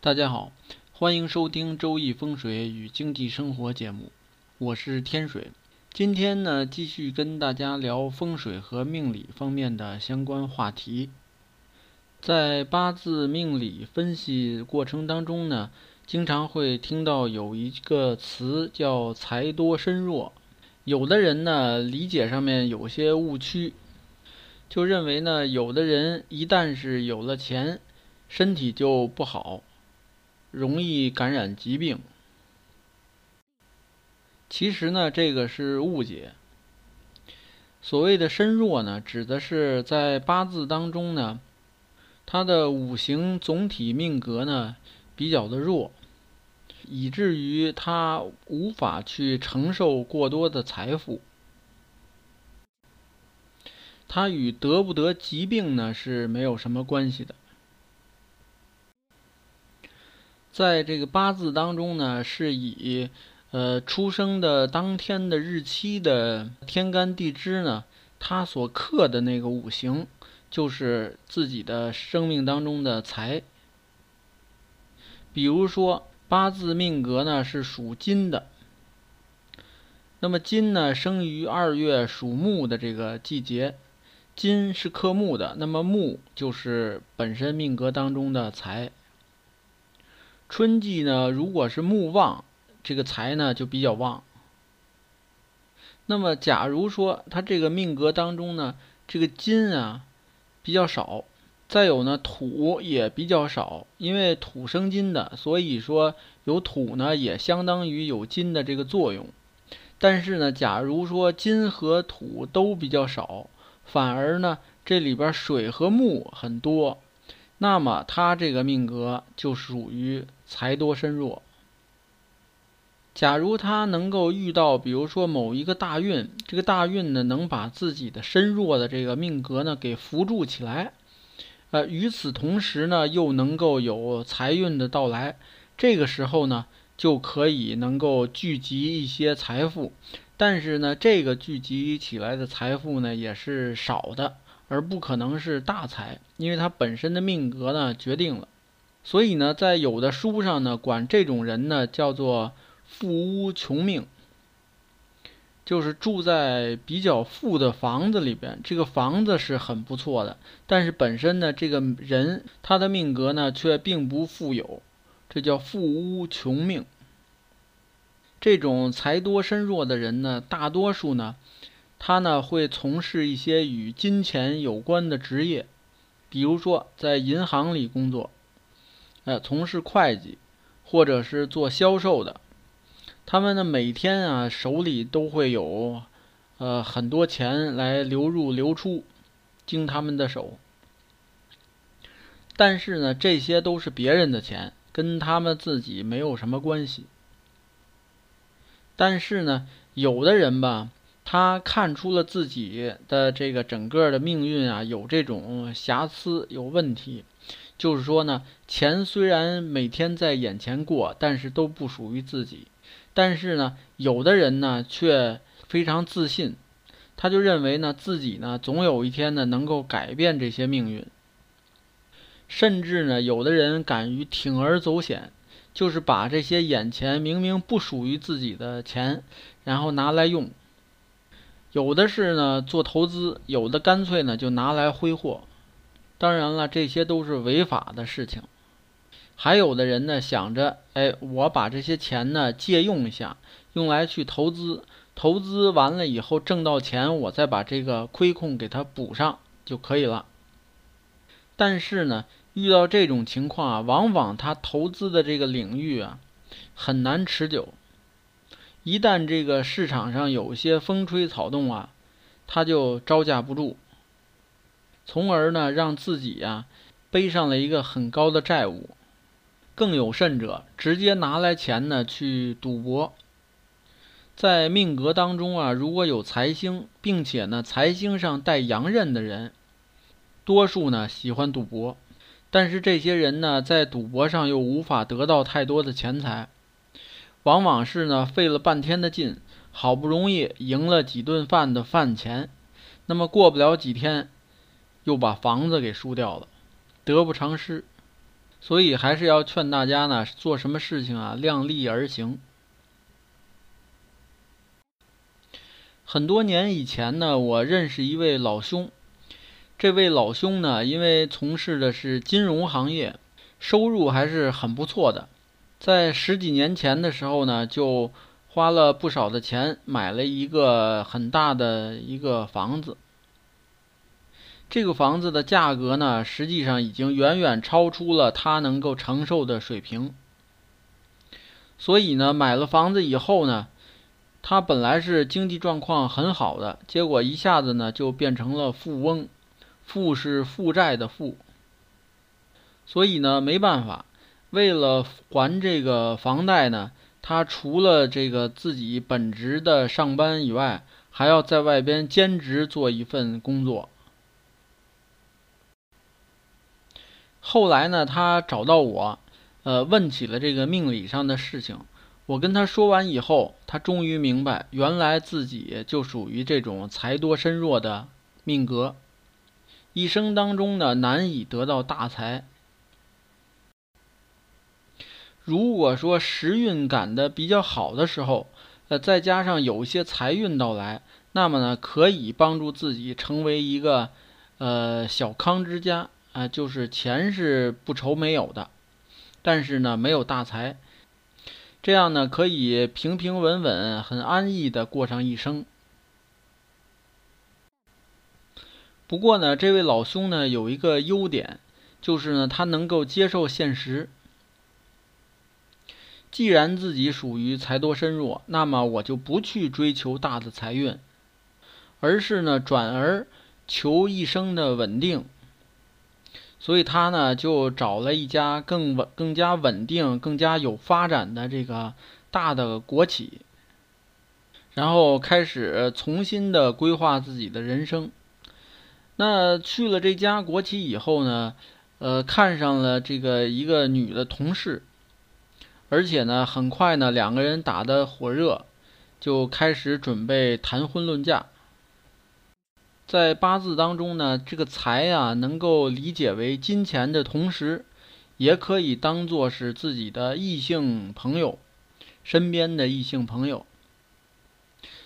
大家好，欢迎收听《周易风水与经济生活》节目，我是天水。今天呢，继续跟大家聊风水和命理方面的相关话题。在八字命理分析过程当中呢，经常会听到有一个词叫“财多身弱”，有的人呢理解上面有些误区。就认为呢，有的人一旦是有了钱，身体就不好，容易感染疾病。其实呢，这个是误解。所谓的身弱呢，指的是在八字当中呢，他的五行总体命格呢比较的弱，以至于他无法去承受过多的财富。它与得不得疾病呢是没有什么关系的。在这个八字当中呢，是以呃出生的当天的日期的天干地支呢，它所克的那个五行，就是自己的生命当中的财。比如说八字命格呢是属金的，那么金呢生于二月属木的这个季节。金是克木的，那么木就是本身命格当中的财。春季呢，如果是木旺，这个财呢就比较旺。那么，假如说他这个命格当中呢，这个金啊比较少，再有呢土也比较少，因为土生金的，所以说有土呢也相当于有金的这个作用。但是呢，假如说金和土都比较少。反而呢，这里边水和木很多，那么他这个命格就属于财多身弱。假如他能够遇到，比如说某一个大运，这个大运呢能把自己的身弱的这个命格呢给扶助起来，呃，与此同时呢又能够有财运的到来，这个时候呢就可以能够聚集一些财富。但是呢，这个聚集起来的财富呢，也是少的，而不可能是大财，因为他本身的命格呢决定了。所以呢，在有的书上呢，管这种人呢叫做富屋穷命，就是住在比较富的房子里边，这个房子是很不错的，但是本身呢，这个人他的命格呢却并不富有，这叫富屋穷命。这种财多身弱的人呢，大多数呢，他呢会从事一些与金钱有关的职业，比如说在银行里工作，呃，从事会计，或者是做销售的。他们呢每天啊手里都会有，呃很多钱来流入流出，经他们的手。但是呢，这些都是别人的钱，跟他们自己没有什么关系。但是呢，有的人吧，他看出了自己的这个整个的命运啊，有这种瑕疵、有问题。就是说呢，钱虽然每天在眼前过，但是都不属于自己。但是呢，有的人呢却非常自信，他就认为呢自己呢总有一天呢能够改变这些命运。甚至呢，有的人敢于铤而走险。就是把这些眼前明明不属于自己的钱，然后拿来用。有的是呢做投资，有的干脆呢就拿来挥霍。当然了，这些都是违法的事情。还有的人呢想着，哎，我把这些钱呢借用一下，用来去投资，投资完了以后挣到钱，我再把这个亏空给它补上就可以了。但是呢。遇到这种情况啊，往往他投资的这个领域啊，很难持久。一旦这个市场上有些风吹草动啊，他就招架不住，从而呢让自己呀背上了一个很高的债务。更有甚者，直接拿来钱呢去赌博。在命格当中啊，如果有财星，并且呢财星上带阳刃的人，多数呢喜欢赌博。但是这些人呢，在赌博上又无法得到太多的钱财，往往是呢费了半天的劲，好不容易赢了几顿饭的饭钱，那么过不了几天，又把房子给输掉了，得不偿失。所以还是要劝大家呢，做什么事情啊，量力而行。很多年以前呢，我认识一位老兄，这位老兄呢，因为从事的是金融行业，收入还是很不错的。在十几年前的时候呢，就花了不少的钱买了一个很大的一个房子。这个房子的价格呢，实际上已经远远超出了他能够承受的水平。所以呢，买了房子以后呢，他本来是经济状况很好的，结果一下子呢就变成了富翁，富是负债的富。所以呢，没办法，为了还这个房贷呢，他除了这个自己本职的上班以外，还要在外边兼职做一份工作。后来呢，他找到我，呃，问起了这个命理上的事情。我跟他说完以后，他终于明白，原来自己就属于这种财多身弱的命格，一生当中呢难以得到大财。如果说时运赶的比较好的时候，呃，再加上有一些财运到来，那么呢，可以帮助自己成为一个呃小康之家。啊，就是钱是不愁没有的，但是呢，没有大财，这样呢，可以平平稳稳、很安逸的过上一生。不过呢，这位老兄呢，有一个优点，就是呢，他能够接受现实。既然自己属于财多身弱，那么我就不去追求大的财运，而是呢，转而求一生的稳定。所以他呢，就找了一家更稳、更加稳定、更加有发展的这个大的国企，然后开始重新的规划自己的人生。那去了这家国企以后呢，呃，看上了这个一个女的同事，而且呢，很快呢，两个人打得火热，就开始准备谈婚论嫁。在八字当中呢，这个财啊，能够理解为金钱的同时，也可以当做是自己的异性朋友，身边的异性朋友。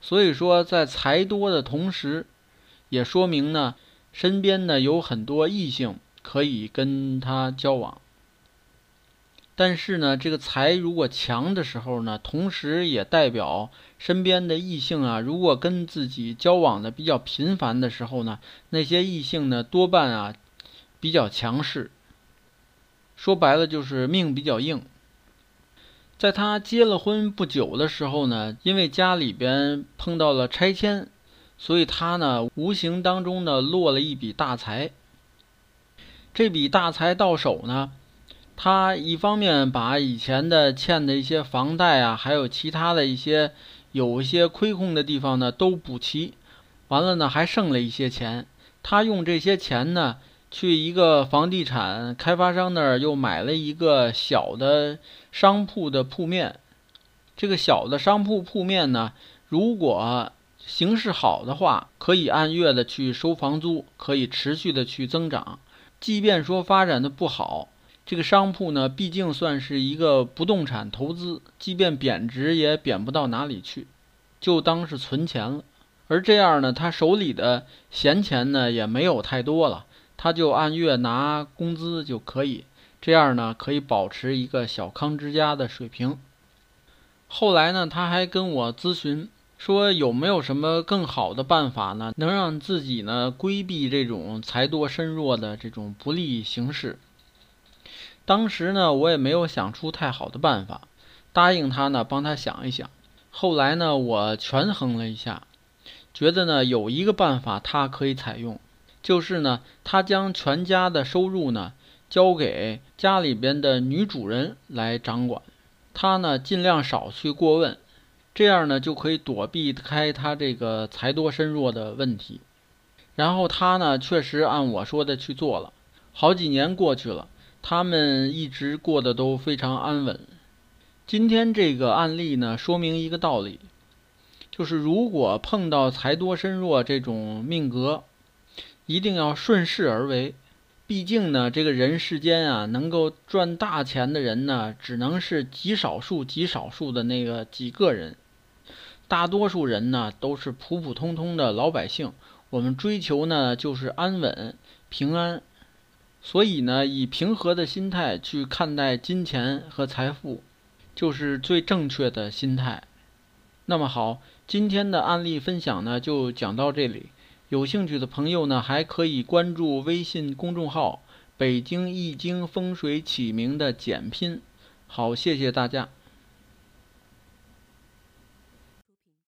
所以说，在财多的同时，也说明呢，身边呢有很多异性可以跟他交往。但是呢，这个财如果强的时候呢，同时也代表身边的异性啊，如果跟自己交往的比较频繁的时候呢，那些异性呢多半啊比较强势。说白了就是命比较硬。在他结了婚不久的时候呢，因为家里边碰到了拆迁，所以他呢无形当中呢落了一笔大财。这笔大财到手呢。他一方面把以前的欠的一些房贷啊，还有其他的一些有一些亏空的地方呢，都补齐，完了呢还剩了一些钱。他用这些钱呢，去一个房地产开发商那儿又买了一个小的商铺的铺面。这个小的商铺铺面呢，如果形势好的话，可以按月的去收房租，可以持续的去增长。即便说发展的不好。这个商铺呢，毕竟算是一个不动产投资，即便贬值也贬不到哪里去，就当是存钱了。而这样呢，他手里的闲钱呢也没有太多了，他就按月拿工资就可以，这样呢可以保持一个小康之家的水平。后来呢，他还跟我咨询说，有没有什么更好的办法呢，能让自己呢规避这种财多身弱的这种不利形势。当时呢，我也没有想出太好的办法，答应他呢，帮他想一想。后来呢，我权衡了一下，觉得呢，有一个办法他可以采用，就是呢，他将全家的收入呢交给家里边的女主人来掌管，他呢尽量少去过问，这样呢就可以躲避开他这个财多身弱的问题。然后他呢，确实按我说的去做了，好几年过去了。他们一直过得都非常安稳。今天这个案例呢，说明一个道理，就是如果碰到财多身弱这种命格，一定要顺势而为，毕竟呢，这个人世间啊，能够赚大钱的人呢，只能是极少数、极少数的那个几个人。大多数人呢，都是普普通通的老百姓。我们追求呢，就是安稳、平安。所以呢，以平和的心态去看待金钱和财富，就是最正确的心态。那么好，今天的案例分享呢，就讲到这里。有兴趣的朋友呢，还可以关注微信公众号“北京易经风水起名”的简拼。好，谢谢大家。